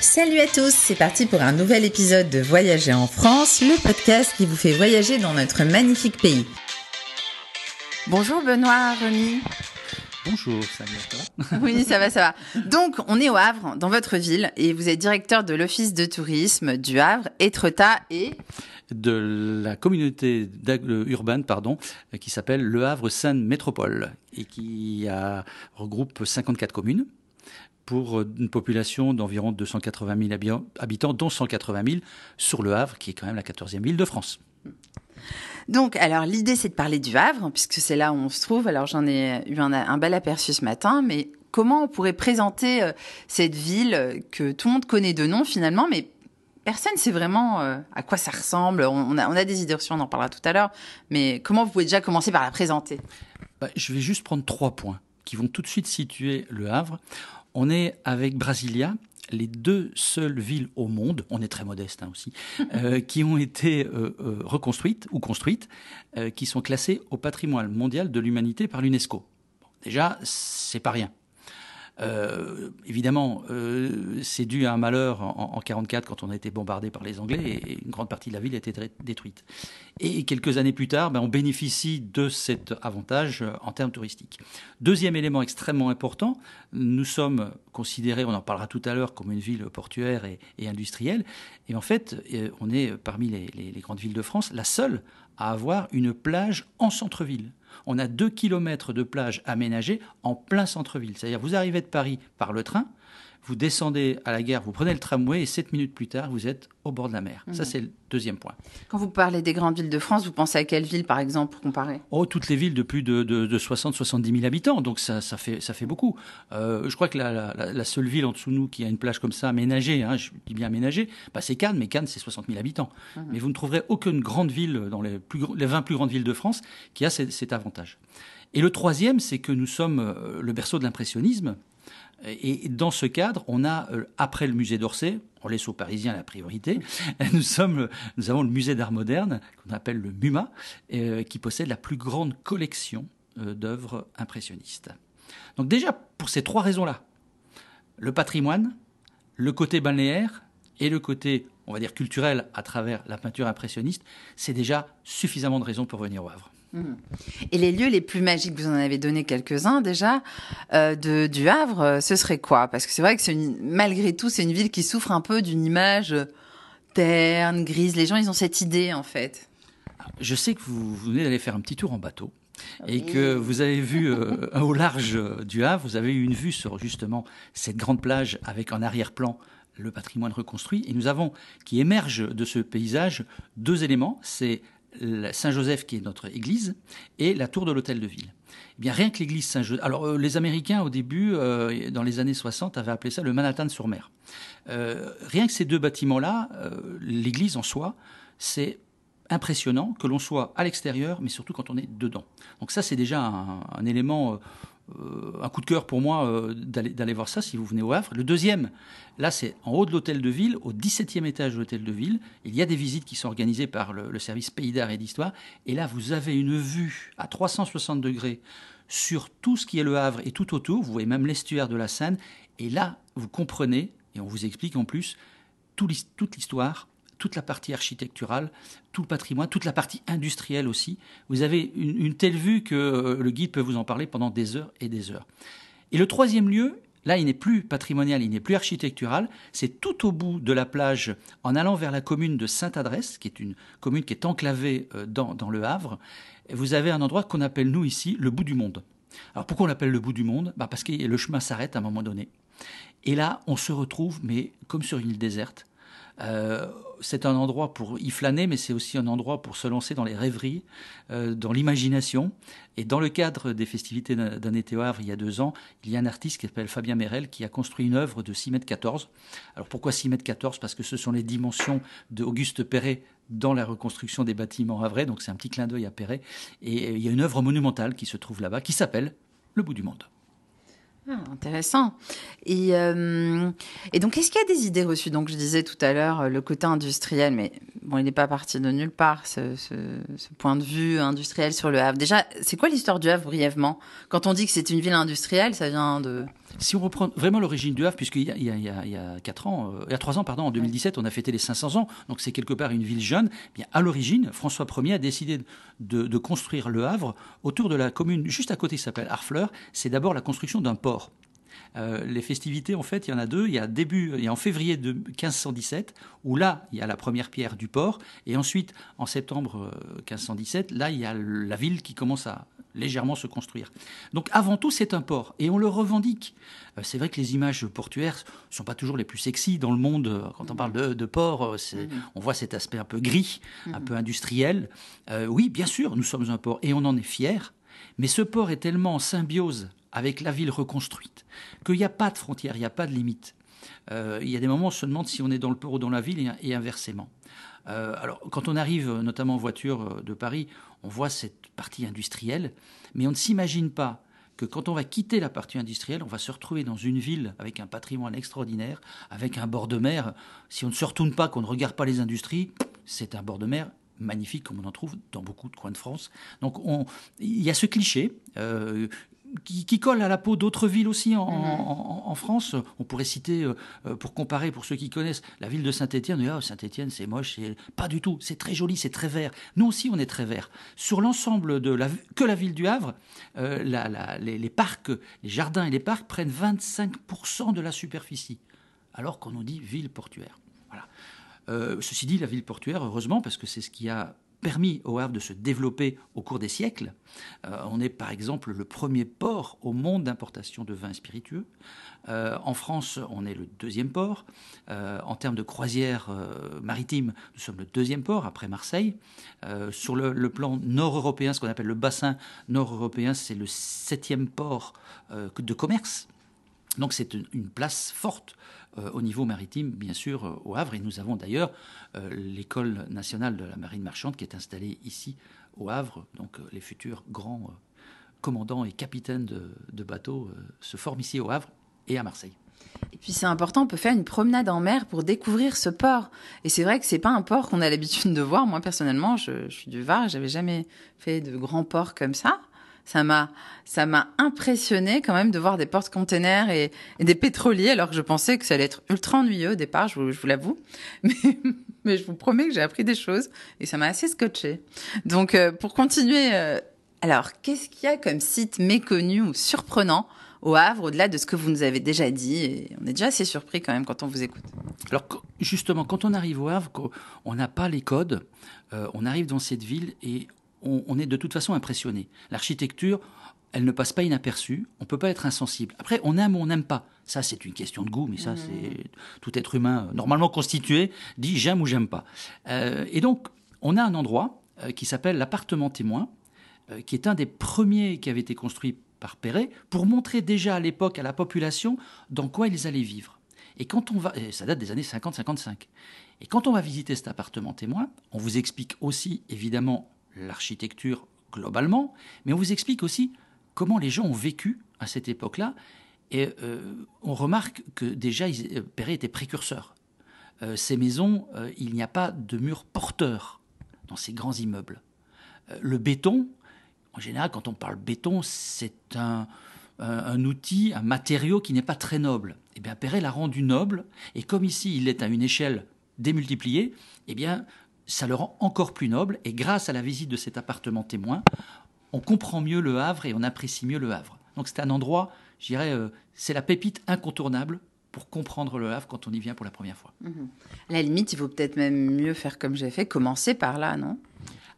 Salut à tous, c'est parti pour un nouvel épisode de Voyager en France, le podcast qui vous fait voyager dans notre magnifique pays. Bonjour Benoît, Rémi. Bonjour, salut à toi. Oui, ça va, ça va. Donc, on est au Havre, dans votre ville, et vous êtes directeur de l'Office de tourisme du Havre, Étretat et... De la communauté urbaine, pardon, qui s'appelle Le Havre Seine Métropole, et qui a, regroupe 54 communes pour une population d'environ 280 000 habitants, dont 180 000 sur le Havre, qui est quand même la 14e ville de France. Donc, alors l'idée c'est de parler du Havre, puisque c'est là où on se trouve. Alors j'en ai eu un, bel aperçu ce matin, mais comment on pourrait présenter euh, cette ville que tout le monde connaît de nom finalement, mais personne ne sait vraiment euh, à quoi ça ressemble. On, a, on, a, des idées reçues, on en parlera tout à l'heure, mais comment vous pouvez déjà commencer par la présenter? Bah, Je vais juste prendre trois points qui vont tout de suite situer le Havre. On est avec Brasilia, les deux seules villes au monde, on est très modeste hein, aussi, euh, qui ont été euh, euh, reconstruites ou construites, qui sont classées au patrimoine mondial de l'humanité par l'UNESCO. déjà, c'est pas rien. Euh, évidemment, euh, c'est dû à un malheur en, 1944 quand on a été bombardé par les Anglais et une grande partie de la ville a été détruite. Et quelques années plus tard, ben, on bénéficie de cet avantage euh, en termes touristiques. Deuxième élément extrêmement important, nous sommes considérés, on en parlera tout à l'heure, comme une ville portuaire et, industrielle. Et en fait, on est parmi les grandes villes de France la seule à avoir une plage en centre-ville on a deux kilomètres de plage aménagée en plein centre-ville. C'est-à-dire, vous arrivez de Paris par le train, vous descendez à la gare, vous prenez le tramway et sept minutes plus tard, vous êtes au bord de la mer. Ça, mhm. c'est le deuxième point. Quand vous parlez des grandes villes de France, vous pensez à quelle ville, par exemple, pour comparer? Oh, toutes les villes de plus de, 60-70 000 habitants, donc ça, ça, fait, ça fait beaucoup. Euh, je crois que la, seule ville en dessous de nous qui a une plage comme ça aménagée, hein, je dis bien aménagée, bah, c'est Cannes, mais Cannes, c'est 60 000 habitants. Mhm. Mais vous ne trouverez aucune grande ville dans les, plus, les 20 plus grandes villes de France qui a cet avantage. Et le troisième, c'est que nous sommes euh, le berceau de l'impressionnisme. Et dans ce cadre, on a, euh, après le musée d'Orsay, on laisse aux Parisiens la priorité, nous, sommes, nous avons le musée d'art moderne, qu'on appelle le MUMA, euh, qui possède la plus grande collection euh, d'œuvres impressionnistes. Donc déjà, pour ces trois raisons-là, le patrimoine, le côté balnéaire et le côté, on va dire, culturel à travers la peinture impressionniste, c'est déjà suffisamment de raisons pour venir au Havre. Et les lieux les plus magiques, vous en avez donné quelques-uns déjà, euh, de, du Havre, euh, ce serait quoi? Parce que c'est vrai que c'est malgré tout, c'est une ville qui souffre un peu d'une image terne, grise. Les gens, ils ont cette idée en fait. Je sais que vous, venez d'aller faire un petit tour en bateau et que vous avez vu euh, au large du Havre, vous avez eu une vue sur justement cette grande plage avec en arrière-plan le patrimoine reconstruit. Et nous avons, qui émerge de ce paysage, deux éléments. C'est Saint-Joseph, qui est notre église, et la tour de l'hôtel de ville. Eh bien, rien que l'église Saint-Joseph. Alors, euh, les Américains, au début, euh, dans les années 60, avaient appelé ça le Manhattan-sur-Mer. Euh, rien que ces deux bâtiments-là, l'église en soi, c'est impressionnant que l'on soit à l'extérieur, mais surtout quand on est dedans. Donc ça, c'est déjà un élément un coup de cœur pour moi euh, d'aller voir ça si vous venez au Havre. Le deuxième, là c'est en haut de l'hôtel de ville, au 17e étage de l'hôtel de ville. Il y a des visites qui sont organisées par le, service Pays d'Art et d'Histoire. Et là vous avez une vue à 360 degrés sur tout ce qui est le Havre et tout autour. Vous voyez même l'estuaire de la Seine. Et là vous comprenez, et on vous explique en plus, toute l'histoire toute la partie architecturale, tout le patrimoine, toute la partie industrielle aussi. Vous avez une, telle vue que euh, le guide peut vous en parler pendant des heures et des heures. Et le troisième lieu, là, il n'est plus patrimonial, il n'est plus architectural, c'est tout au bout de la plage, en allant vers la commune de Sainte-Adresse, qui est une commune qui est enclavée euh, dans, dans le Havre. Vous avez un endroit qu'on appelle, nous, ici, le bout du monde. Alors pourquoi on l'appelle le bout du monde? Bah Parce que le chemin s'arrête à un moment donné. Et là, on se retrouve, mais comme sur une île déserte. Euh, c'est un endroit pour y flâner, mais c'est aussi un endroit pour se lancer dans les rêveries, euh, dans l'imagination. Et dans le cadre des festivités d'un été au Havre, il y a deux ans, il y a un artiste qui s'appelle Fabien Merel qui a construit une œuvre de 6 mètres 14. Alors pourquoi 6 mètres 14 Parce que ce sont les dimensions d'Auguste Perret dans la reconstruction des bâtiments havrais, donc c'est un petit clin d'œil à Perret. Et il y a une œuvre monumentale qui se trouve là-bas, qui s'appelle Le bout du monde. Ah, intéressant. Et, euh, et donc, est-ce qu'il y a des idées reçues? Donc, je disais tout à l'heure, le côté industriel, mais bon, il n'est pas parti de nulle part, ce, point de vue industriel sur le Havre. Déjà, c'est quoi l'histoire du Havre brièvement? Quand on dit que c'est une ville industrielle, ça vient de... si on reprend vraiment l'origine du Havre, puisqu'il y a, il y a, il y a, quatre ans, euh, il y a trois ans, pardon, en 2017, on a fêté les 500 ans, donc c'est quelque part une ville jeune. Eh bien, à l'origine, François Ier a décidé de, de, construire le Havre autour de la commune juste à côté qui s'appelle Harfleur. C'est d'abord la construction d'un port. Euh, les festivités, en fait, il y en a deux. Il y a début, il y a en février de 1517, où là, il y a la première pierre du port, et ensuite, en septembre 1517, euh, là, il y a la ville qui commence à légèrement se construire. Donc avant tout, c'est un port, et on le revendique. Euh, c'est vrai que les images portuaires ne sont pas toujours les plus sexy dans le monde. Quand on parle de, port, mm-hmm. on voit cet aspect un peu gris, un mm-hmm. peu industriel. oui, bien sûr, nous sommes un port, et on en est fiers. Mais ce port est tellement en symbiose avec la ville reconstruite, qu'il n'y a pas de frontières, il n'y a pas de limite. Euh, il y a des moments où on se demande si on est dans le port ou dans la ville et, inversement. Euh, alors, quand on arrive, notamment en voiture euh, de Paris, on voit cette partie industrielle, mais on ne s'imagine pas que quand on va quitter la partie industrielle, on va se retrouver dans une ville avec un patrimoine extraordinaire, avec un bord de mer. Si on ne se retourne pas, qu'on ne regarde pas les industries, c'est un bord de mer magnifique comme on en trouve dans beaucoup de coins de France. Donc on, il y a ce cliché qui, colle à la peau d'autres villes aussi en, France. On pourrait citer, euh, pour comparer, pour ceux qui connaissent, la ville de Saint-Étienne. Ah, Saint-Étienne, c'est moche. Pas du tout. C'est très joli, c'est très vert. Nous aussi, on est très vert. Sur l'ensemble de la que la ville du Havre, euh, les, parcs, les jardins et les parcs prennent 25% de la superficie, alors qu'on nous dit ville portuaire. Voilà. Euh, ceci dit, la ville portuaire, heureusement, parce que c'est ce qui a permis au Havre de se développer au cours des siècles. Euh, on est par exemple le premier port au monde d'importation de vins spiritueux. Euh, en France, on est le deuxième port. Euh, en termes de croisière maritime, nous sommes le deuxième port après Marseille. sur le, plan nord-européen, ce qu'on appelle le bassin nord-européen, c'est le septième port de commerce. Donc c'est une place forte euh, au niveau maritime, bien sûr, euh, au Havre. Et nous avons d'ailleurs euh, l'école nationale de la marine marchande qui est installée ici au Havre. Donc les futurs grands commandants et capitaines de, bateaux se forment ici au Havre et à Marseille. Et puis c'est important, on peut faire une promenade en mer pour découvrir ce port. Et c'est vrai que c'est pas un port qu'on a l'habitude de voir. Moi personnellement, je, suis du Var, j'avais jamais fait de grands ports comme ça ça m'a ça m'a impressionné quand même de voir des portes-containers et, des pétroliers alors que je pensais que ça allait être ultra ennuyeux au départ, je vous, l'avoue. Mais, je vous promets que j'ai appris des choses et ça m'a assez scotché. Donc euh, pour continuer, euh, alors qu'est-ce qu'il y a comme site méconnu ou surprenant au Havre, au-delà de ce que vous nous avez déjà dit? On est déjà assez surpris quand même quand on vous écoute. Alors justement, quand on arrive au Havre, on n'a pas les codes, euh, on arrive dans cette ville et on, est de toute façon impressionné. L'architecture, elle ne passe pas inaperçue, on ne peut pas être insensible. Après, on aime ou on n'aime pas. Ça, c'est une question de goût, mais ça, mmh. c'est tout être humain euh, normalement constitué dit j'aime ou j'aime pas. Euh, et donc, on a un endroit euh, qui s'appelle l'appartement témoin, qui est un des premiers qui avait été construit par Perret, pour montrer déjà à l'époque à la population dans quoi ils allaient vivre. Et quand on va, ça date des années 50-55. Et quand on va visiter cet appartement témoin, on vous explique aussi évidemment l'architecture globalement, mais on vous explique aussi comment les gens ont vécu à cette époque-là. Et euh, on remarque que déjà, euh, Perret était précurseur. Euh, ces maisons, il n'y a pas de murs porteurs dans ces grands immeubles. le béton, en général, quand on parle béton, c'est un, outil, un matériau qui n'est pas très noble. Eh bien, Perret l'a rendu noble, et comme ici, il est à une échelle démultipliée, eh bien, ça le rend encore plus noble. Et grâce à la visite de cet appartement témoin, on comprend mieux le Havre et on apprécie mieux le Havre. Donc c'est un endroit, je dirais, euh, c'est la pépite incontournable pour comprendre le Havre quand on y vient pour la première fois. Mhm. À la limite, il vaut peut-être même mieux faire comme j'ai fait, commencer par là, non?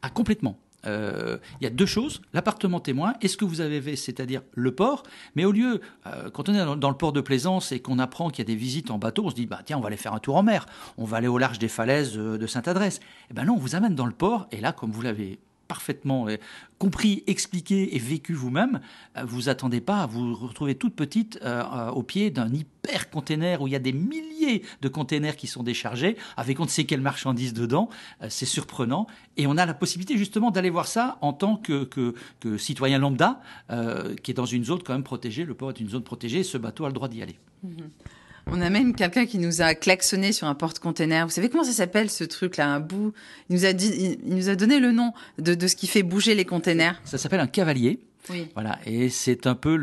Ah, complètement. Euh, il y a deux choses. L'appartement témoin, est-ce que vous avez vu, c'est-à-dire le port, mais au lieu, euh, quand on est dans, le port de Plaisance et qu'on apprend qu'il y a des visites en bateau, on se dit, bah, tiens, on va aller faire un tour en mer, on va aller au large des falaises de Sainte-Adresse. Eh ben non, on vous amène dans le port, et là, comme vous l'avez parfaitement euh, compris, expliqué et vécu vous-même, euh, vous attendez pas à vous retrouver toute petite euh, au pied d'un hyper container où il y a des milliers de containers qui sont déchargés avec on ne sait quelle marchandise dedans. c'est surprenant et on a la possibilité justement d'aller voir ça en tant que, que, citoyen lambda qui est dans une zone quand même protégée. Le port est une zone protégée et ce bateau a le droit d'y aller. Mmh on a même quelqu'un qui nous a klaxonné sur un porte-container. Vous savez comment ça s'appelle ce truc-là, un bout? Il nous a dit, il nous a donné le nom de, ce qui fait bouger les containers. Ça s'appelle un cavalier. Voilà, et c'est un peu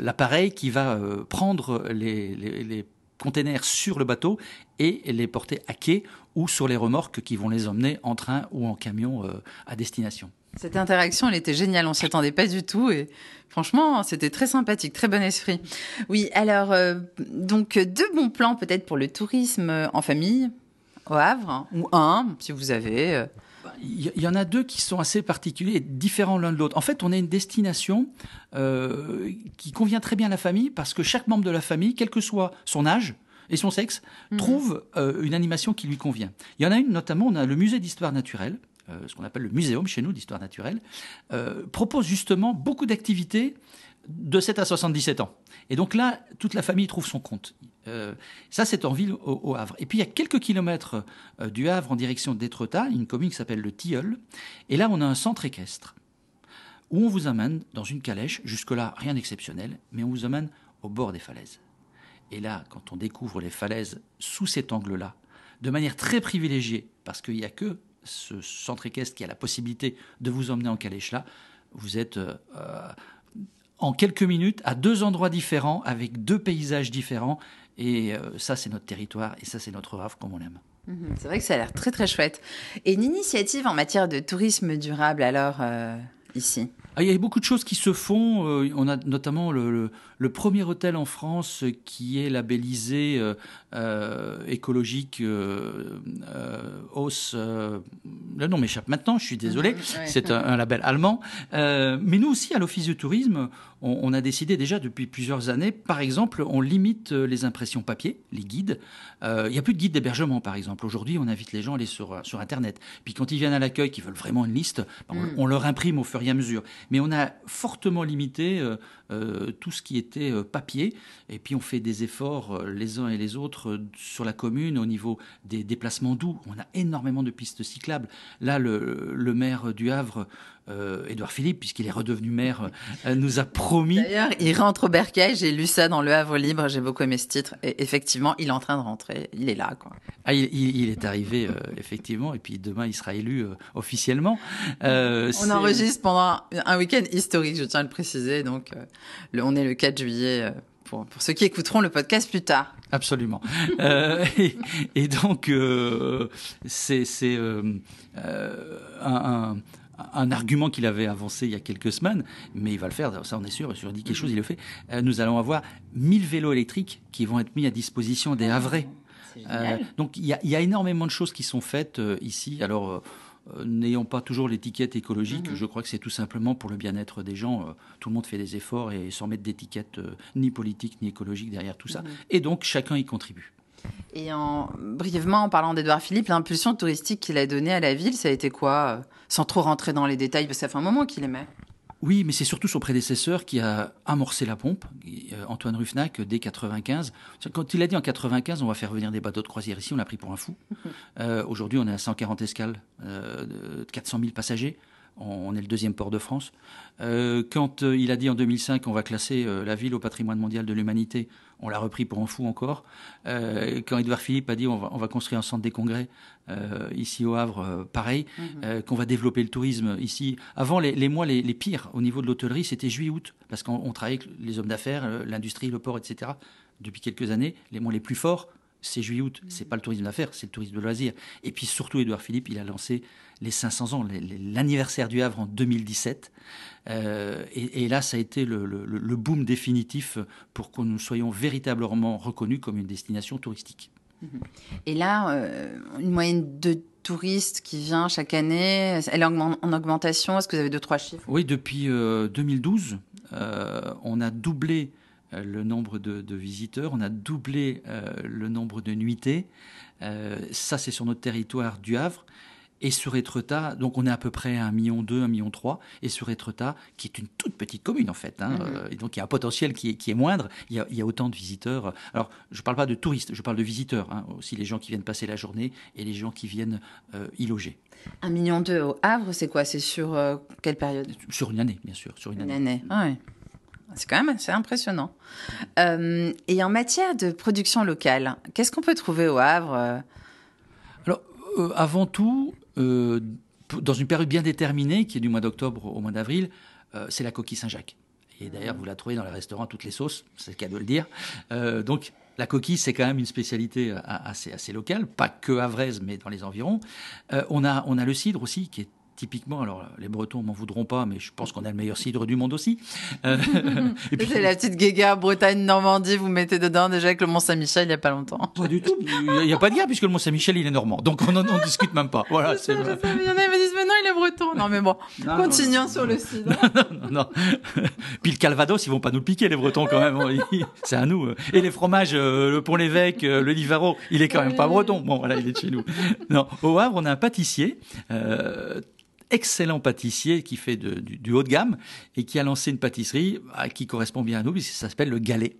l'appareil qui va prendre les, les containers sur le bateau et les porter à quai ou sur les remorques qui vont les emmener en train ou en camion euh, à destination. Cette interaction, elle était géniale, on s'y attendait pas du tout et franchement, c'était très sympathique, très bon esprit. Oui, alors euh, donc deux bons plans peut-être pour le tourisme en famille au Havre ou un si vous avez. Il y en a deux qui sont assez particuliers et différents l'un de l'autre. En fait, on a une destination euh, qui convient très bien à la famille parce que chaque membre de la famille, quel que soit son âge, et son sexe, mhm. trouve euh, une animation qui lui convient. Il y en a une notamment, on a le musée d'histoire naturelle, euh, ce qu'on appelle le muséum chez nous d'histoire naturelle, propose justement beaucoup d'activités de 7 à 77 ans. Et donc là, toute la famille trouve son compte. Euh, ça, c'est en ville au, Havre. Et puis, il y a quelques kilomètres euh, du Havre en direction d'Étretat, une commune qui s'appelle le Tilleul. Et là, on a un centre équestre où on vous amène dans une calèche. Jusque-là, rien d'exceptionnel, mais on vous amène au bord des falaises. Et là, quand on découvre les falaises sous cet angle-là, de manière très privilégiée, parce qu'il n'y a que ce centre équestre qui a la possibilité de vous emmener en calèche là, vous êtes euh, en quelques minutes à deux endroits différents, avec deux paysages différents. Et euh, ça, c'est notre territoire et ça, c'est notre Havre comme on l'aime. Mhm. c'est vrai que ça a l'air très très chouette. Et une initiative en matière de tourisme durable alors euh, ici? Ah, il y a beaucoup de choses qui se font. Euh, on a notamment le, premier hôtel en France qui est labellisé euh, euh, écologique hausse. le nom m'échappe maintenant, je suis désolé. C'est un, label allemand. mais nous aussi, à l'Office du tourisme, on, a décidé déjà depuis plusieurs années, par exemple, on limite les impressions papier, les guides. il n'y a plus de guides d'hébergement, par exemple. Aujourd'hui, on invite les gens à aller sur, sur Internet. Puis quand ils viennent à l'accueil, qu'ils veulent vraiment une liste, ben, on, mm. on leur imprime au fur et à mesure mais on a fortement limité euh, euh, tout ce qui était euh, papier. Et puis on fait des efforts les uns et les autres sur la commune au niveau des déplacements doux. On a énormément de pistes cyclables. Là, le, maire du Havre, Édouard Philippe, puisqu'il est redevenu maire, nous a promis. D'ailleurs, il rentre au Bercail. J'ai lu ça dans Le Havre Libre. J'ai beaucoup aimé ce titre. Et effectivement, il est en train de rentrer. Il est là. Quoi. Ah, il, est arrivé, effectivement. Et puis demain, il sera élu officiellement. on enregistre pendant un week-end historique, je tiens à le préciser. Donc, euh, le, on est le 4 juillet. Euh, pour, pour, ceux qui écouteront le podcast plus tard. Absolument. euh, et, et, donc, euh, c'est un, un, un, argument qu'il avait avancé il y a quelques semaines, mais il va le faire, ça on est sûr, sur dit quelque chose, il le fait. nous allons avoir 1000 vélos électriques qui vont être mis à disposition des Havrais. donc il y, a, il y, a, énormément de choses qui sont faites ici. Alors euh, n'ayant pas toujours l'étiquette écologique, mhm. je crois que c'est tout simplement pour le bien-être des gens. Euh, tout le monde fait des efforts et sans mettre d'étiquette euh, ni politique ni écologique derrière tout ça. Mhm. Et donc chacun y contribue. Et en, brièvement, en parlant d'Edouard Philippe, l'impulsion touristique qu'il a donnée à la ville, ça a été quoi Sans trop rentrer dans les détails, parce que ça fait un moment qu'il aimait? Oui, mais c'est surtout son prédécesseur qui a amorcé la pompe, euh, Antoine Ruffnac, dès 95. Quand il a dit en 95, on va faire venir des bateaux de croisière ici, on l'a pris pour un fou. Euh, aujourd'hui, on est à 140 escales, euh, 400 000 passagers. On est le deuxième port de France. Euh, quand euh, il a dit en 2005 qu'on va classer euh, la ville au patrimoine mondial de l'humanité, on l'a repris pour un fou encore. quand Edouard Philippe a dit on va, construire un centre des congrès ici au Havre, pareil. Mhm. qu'on va développer le tourisme ici. Avant, les, mois les, pires au niveau de l'hôtellerie, c'était juillet-août, parce qu'on travaillait avec les hommes d'affaires, l'industrie, le port, etc. Depuis quelques années, les mois les plus forts, c'est juillet-août. C'est pas le tourisme d'affaires, c'est le tourisme de loisirs. Et puis surtout, Édouard Philippe, il a lancé les 500 ans, l'anniversaire du Havre en 2017. Euh, et, là, ça a été le, boom définitif pour que nous soyons véritablement reconnus comme une destination touristique. Et là, euh, une moyenne de touristes qui vient chaque année, elle est en augmentation? Est-ce que vous avez deux, trois chiffres? Oui, depuis 2012, euh, on a doublé le nombre de, visiteurs, on a doublé le nombre de nuitées. ça, c'est sur notre territoire du Havre. Et sur Étretat, donc on est à peu près à 1,2 million, 1,3 million. Et sur Étretat, qui est une toute petite commune en fait, hein, mhm. euh, et donc il y a un potentiel qui est, qui est moindre, il y, a, il y, a, autant de visiteurs. Alors je ne parle pas de touristes, je parle de visiteurs, hein, aussi les gens qui viennent passer la journée et les gens qui viennent euh, y loger. 1,2 million au Havre, c'est quoi? C'est sur euh, quelle période? Sur une année, bien sûr. Sur une, année. Ah c'est quand même assez impressionnant. et en matière de production locale, qu'est-ce qu'on peut trouver au Havre Alors, avant tout, euh, dans une période bien déterminée, qui est du mois d'octobre au mois d'avril, c'est la coquille Saint-Jacques. Et d'ailleurs, vous la trouvez dans les restaurants toutes les sauces, c'est le cas de le dire. donc, la coquille, c'est quand même une spécialité assez, locale, pas que à Vraise, mais dans les environs. on, a, on a le cidre aussi, qui est typiquement, alors les Bretons m'en voudront pas, mais je pense qu'on a le meilleur cidre du monde aussi. Euh, et puis c'est la petite guéguerre Bretagne Normandie, vous mettez dedans déjà avec le Mont Saint-Michel il y a pas longtemps. Pas du tout, il n'y a, pas de guerre puisque le Mont Saint-Michel il est normand, donc on n'en discute même pas. Voilà. il y en a qui me disent mais non il est breton. Non mais bon, continuons sur le cidre. non, non, Puis le Calvados ils vont pas nous le piquer les Bretons quand même, c'est à nous. Et les fromages, euh, le Pont-l'Évêque, euh, le Livaro, il est quand même pas breton. Bon voilà il est de chez nous. Non, au Havre on a un pâtissier. Euh, excellent pâtissier qui fait du, haut de gamme et qui a lancé une pâtisserie ah, qui correspond bien à nous, puisque ça s'appelle le galet.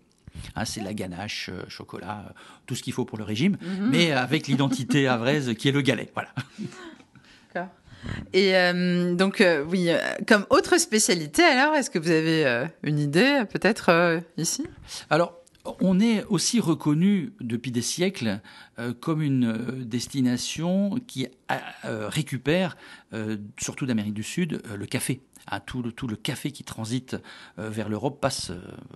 Hein, c'est la ganache, euh, chocolat, euh, tout ce qu'il faut pour le régime, mhm. mais avec l'identité avraise qui est le galet. Voilà. Et euh, donc, oui, comme autre spécialité, alors, est-ce que vous avez une idée, peut-être, ici? Alors, on est aussi reconnu depuis des siècles euh, comme une euh, destination qui euh, récupère, surtout d'Amérique du Sud, le café. Ah, tout, le, café qui transite vers l'Europe passe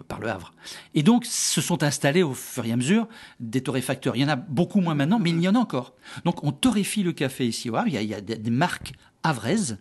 par le Havre. Et donc, se sont installés au fur et à mesure des torréfacteurs. Il y en a beaucoup moins maintenant, mais il y en a encore. Donc, on torréfie le café ici au Havre. Il y a, des, marques havraises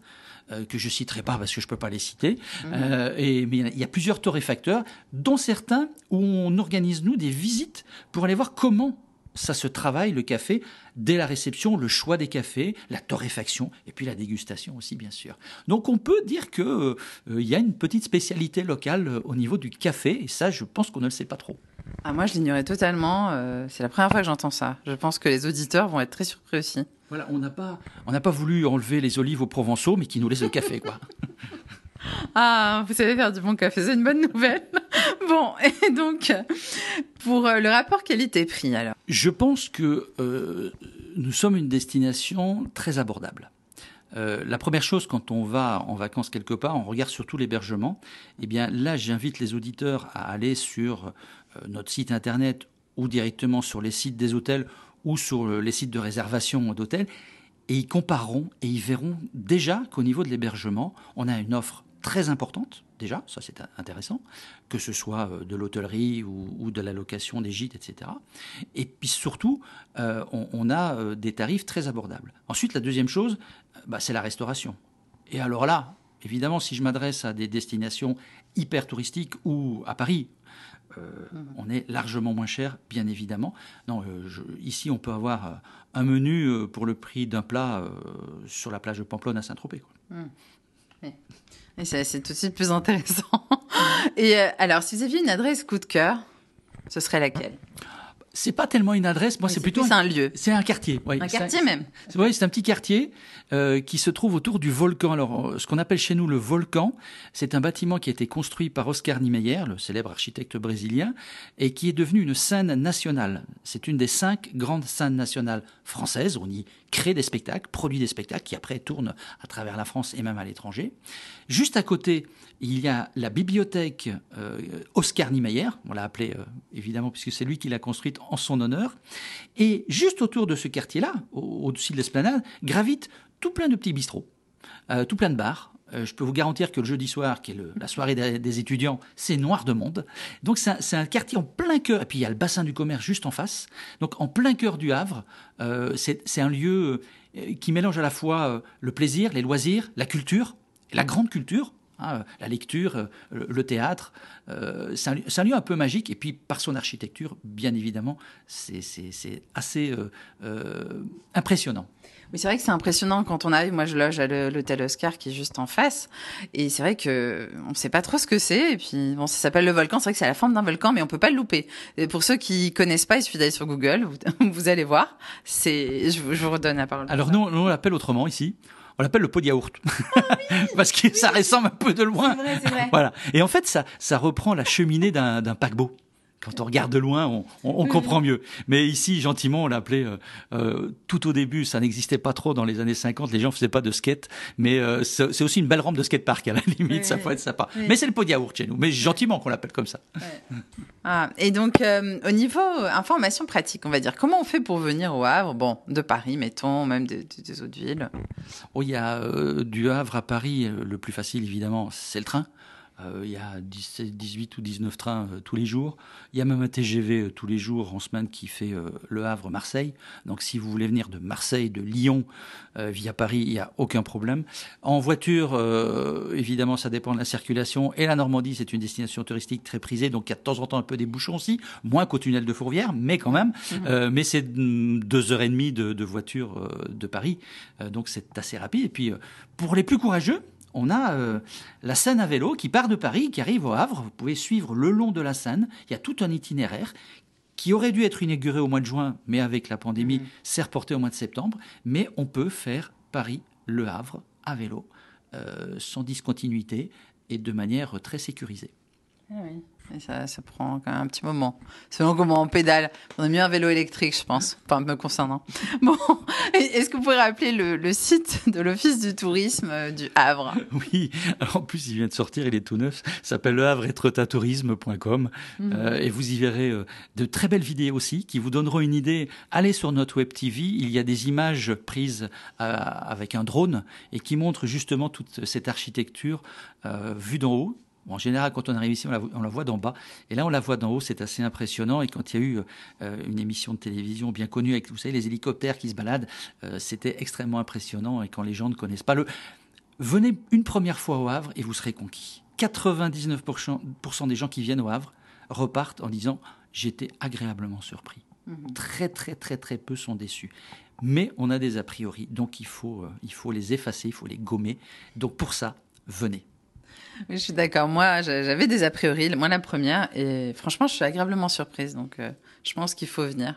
euh, que je citerai pas parce que je peux pas les citer. Mhm. Euh, et, mais il y, a plusieurs torréfacteurs, dont certains où on organise nous des visites pour aller voir comment ça se travaille le café dès la réception, le choix des cafés, la torréfaction et puis la dégustation aussi bien sûr. Donc on peut dire que euh, il y a une petite spécialité locale au niveau du café et ça je pense qu'on ne le sait pas trop. Ah, moi je l'ignorais totalement, c'est la première fois que j'entends ça. Je pense que les auditeurs vont être très surpris aussi. Voilà, on n'a pas, on n'a pas voulu enlever les olives aux provençaux, mais qui nous laissent le café, quoi. Ah, vous savez faire du bon café, c'est une bonne nouvelle. Bon, et donc, pour euh, le rapport qualité-prix, alors Je pense que euh, nous sommes une destination très abordable. Euh, la première chose, quand on va en vacances quelque part, on regarde surtout l'hébergement. Eh bien, là, j'invite les auditeurs à aller sur notre site internet ou directement sur les sites des hôtels ou sur les sites de réservation d'hôtels, et ils compareront et ils verront déjà qu'au niveau de l'hébergement, on a une offre très importante, déjà, ça c'est intéressant, que ce soit euh, de l'hôtellerie ou, de la location des gîtes, etc. Et puis surtout, euh, on, a euh, des tarifs très abordables. Ensuite, la deuxième chose, bah, c'est la restauration. Et alors là, évidemment, si je m'adresse à des destinations hyper touristiques ou à Paris, on est largement moins cher, bien évidemment. Non, ici, on peut avoir un menu pour le prix d'un plat sur la plage de Pamplonne à Saint-Tropez. Mmh. C'est tout de suite plus intéressant. Et alors, si vous aviez une adresse coup de cœur, ce serait laquelle? C'est pas tellement une adresse, moi c'est plutôt un, lieu. C'est un quartier. un quartier même. Oui, c'est un petit quartier euh, qui se trouve autour du volcan. Alors, euh, ce qu'on appelle chez nous le volcan, c'est un bâtiment qui a été construit par Oscar Niemeyer, le célèbre architecte brésilien, et qui est devenu une scène nationale. C'est une des cinq grandes scènes nationales françaises. On y crée des spectacles, produit des spectacles qui après tournent à travers la France et même à l'étranger. Juste à côté, il y a la bibliothèque euh, Oscar Niemeyer, on l'a appelé évidemment puisque c'est lui qui l'a construite en son honneur. Et juste autour de ce quartier-là, au-dessus de l'esplanade, gravitent tout plein de petits bistrots, euh, tout plein de bars. Euh, je peux vous garantir que le jeudi soir, qui est la soirée des, étudiants, c'est noir de monde. Donc c'est un, quartier en plein cœur. Et puis il y a le bassin du commerce juste en face. Donc en plein cœur du Havre, euh, c'est un lieu qui mélange à la fois le plaisir, les loisirs, la culture, la grande culture. Hein, la lecture, le, théâtre, c'est un, lieu un peu magique et puis par son architecture, bien évidemment, c'est assez impressionnant. Oui, c'est vrai que c'est impressionnant quand on arrive. Moi, je loge à l'hôtel Oscar qui est juste en face. Et c'est vrai que on sait pas trop ce que c'est. Et puis, bon, ça s'appelle le volcan. C'est vrai que c'est la forme d'un volcan, mais on peut pas le louper. Et pour ceux qui connaissent pas, il suffit d'aller sur Google. Vous, allez voir. C'est, je, vous redonne la parole. Alors, nous, on l'appelle autrement ici. On l'appelle le pot de yaourt. Ah Parce que ça ressemble un peu de loin. Vrai, vrai. Voilà. Et en fait, ça, ça reprend la cheminée d'un paquebot quand on regarde de loin, on, on, comprend mieux. Mais ici, gentiment, on l'appelait euh, euh, tout au début. Ça n'existait pas trop dans les années 50. Les gens faisaient pas de skate, mais euh, c'est aussi une belle rampe de skatepark à la limite. ça peut être sympa. Mais c'est le pot de yaourt chez nous. Mais gentiment qu'on l'appelle comme ça. Ah, et donc, au niveau information pratique, on va dire, comment on fait pour venir au Havre? Bon, de Paris, mettons, même des, des autres villes. Oh, il y a du Havre à Paris. Le plus facile, évidemment, c'est le train. Euh, il y a 18 ou 19 trains euh, tous les jours. Il y a même un TGV euh, tous les jours en semaine qui fait Le Havre-Marseille. Donc si vous voulez venir de Marseille, de Lyon via Paris, il n'y a aucun problème. En voiture, évidemment, ça dépend de la circulation. Et la Normandie, c'est une destination touristique très prisée, donc il y a de temps en temps un peu des bouchons aussi, moins qu'au tunnel de Fourvière, mais quand même. Mmh. mais c'est deux heures et demie de, de voiture de Paris, donc c'est assez rapide. Et puis pour les plus courageux, on a euh, la Seine à vélo qui part de Paris, qui arrive au Havre. Vous pouvez suivre le long de la Seine. Il y a tout un itinéraire qui aurait dû être inauguré au mois de juin, mais avec la pandémie, mmh. s'est reporté au mois de septembre. Mais on peut faire Paris-Le Havre à vélo, euh, sans discontinuité et de manière très sécurisée. Ah oui. Et ça, ça prend quand même un petit moment. Selon comment on pédale. On a mieux un vélo électrique, je pense. Enfin, me concernant. Bon, est-ce que vous pourriez rappeler le, site de l'Office du tourisme euh, du Havre? Oui, Alors, en plus, il vient de sortir, il est tout neuf. S'appelle le Havre mhm. euh, et vous y verrez euh, de très belles vidéos aussi qui vous donneront une idée. Allez sur notre web TV, il y a des images prises avec un drone et qui montrent justement toute cette architecture vue d'en haut en général, quand on arrive ici, on la, voit d'en bas. Et là, on la voit d'en haut, c'est assez impressionnant. Et quand il y a eu euh, une émission de télévision bien connue avec, vous savez, les hélicoptères qui se baladent, euh, c'était extrêmement impressionnant. Et quand les gens ne connaissent pas le... Venez une première fois au Havre et vous serez conquis. 99% des gens qui viennent au Havre repartent en disant j'étais agréablement surpris. Mhm. Très très très très peu sont déçus. Mais on a des a priori, donc il faut, euh, il faut les effacer, il faut les gommer. Donc pour ça, venez je suis d'accord. Moi, j'avais des a priori, moi la première, et franchement, je suis agréablement surprise. Donc, euh, je pense qu'il faut venir.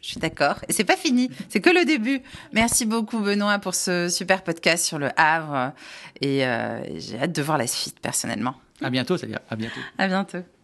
Je suis d'accord. Et c'est pas fini, c'est que le début. Merci beaucoup Benoît pour ce super podcast sur le Havre, et euh, j'ai hâte de voir la suite personnellement. À bientôt, bien. À bientôt. À bientôt.